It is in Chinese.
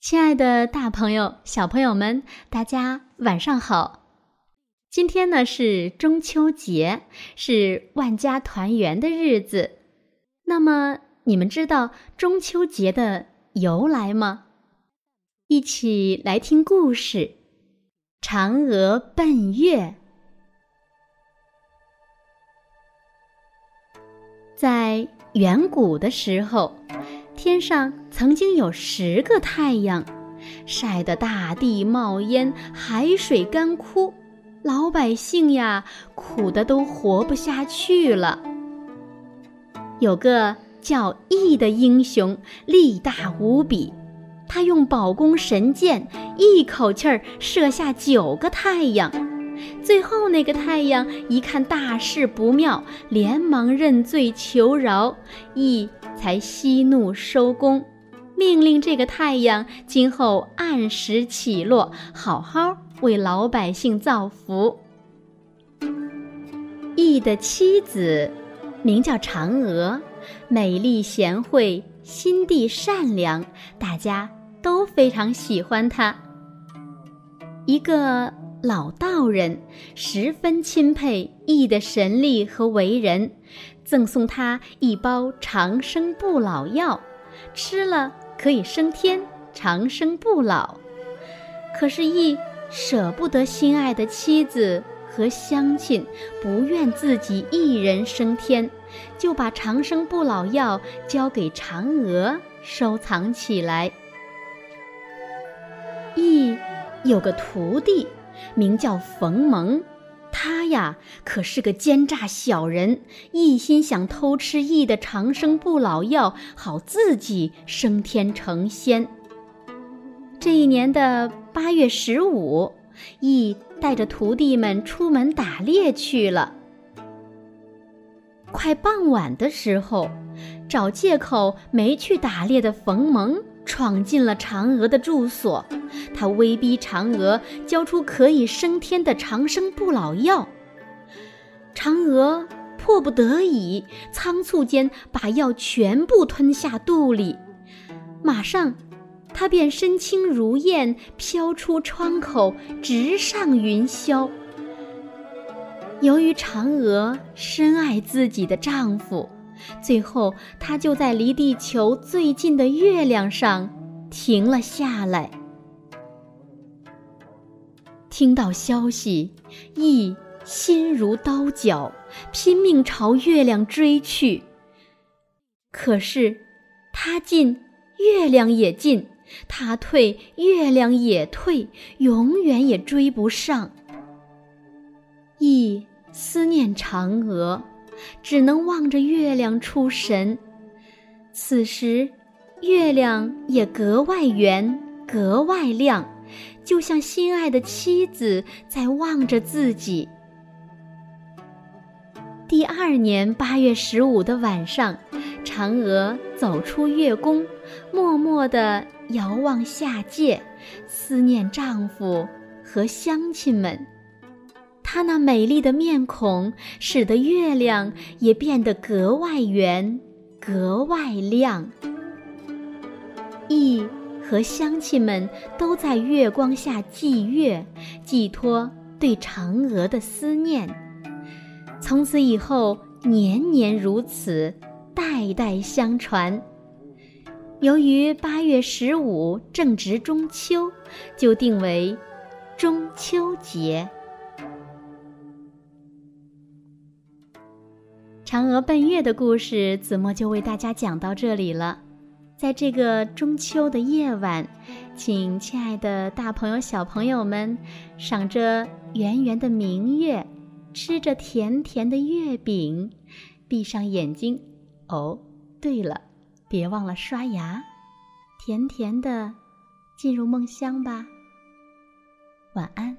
亲爱的，大朋友、小朋友们，大家晚上好！今天呢是中秋节，是万家团圆的日子。那么，你们知道中秋节的由来吗？一起来听故事：嫦娥奔月。在远古的时候。天上曾经有十个太阳，晒得大地冒烟，海水干枯，老百姓呀苦得都活不下去了。有个叫羿的英雄，力大无比，他用宝弓神箭，一口气儿射下九个太阳。最后那个太阳一看大事不妙，连忙认罪求饶，羿。才息怒收工，命令这个太阳今后按时起落，好好为老百姓造福。羿的妻子名叫嫦娥，美丽贤惠，心地善良，大家都非常喜欢她。一个老道人十分钦佩羿的神力和为人。赠送他一包长生不老药，吃了可以升天、长生不老。可是羿舍不得心爱的妻子和乡亲，不愿自己一人升天，就把长生不老药交给嫦娥收藏起来。羿有个徒弟，名叫冯蒙。他呀，可是个奸诈小人，一心想偷吃羿的长生不老药，好自己升天成仙。这一年的八月十五，羿带着徒弟们出门打猎去了。快傍晚的时候，找借口没去打猎的冯蒙。闯进了嫦娥的住所，他威逼嫦娥交出可以升天的长生不老药。嫦娥迫不得已，仓促间把药全部吞下肚里，马上，她便身轻如燕，飘出窗口，直上云霄。由于嫦娥深爱自己的丈夫。最后，她就在离地球最近的月亮上停了下来。听到消息，羿心如刀绞，拼命朝月亮追去。可是，他进，月亮也进；他退，月亮也退，永远也追不上。羿思念嫦娥。只能望着月亮出神。此时，月亮也格外圆，格外亮，就像心爱的妻子在望着自己。第二年八月十五的晚上，嫦娥走出月宫，默默地遥望下界，思念丈夫和乡亲们。她那美丽的面孔，使得月亮也变得格外圆，格外亮。一和乡亲们都在月光下祭月，寄托对嫦娥的思念。从此以后，年年如此，代代相传。由于八月十五正值中秋，就定为中秋节。嫦娥奔月的故事，子墨就为大家讲到这里了。在这个中秋的夜晚，请亲爱的大朋友、小朋友们赏着圆圆的明月，吃着甜甜的月饼，闭上眼睛。哦，对了，别忘了刷牙，甜甜的进入梦乡吧。晚安。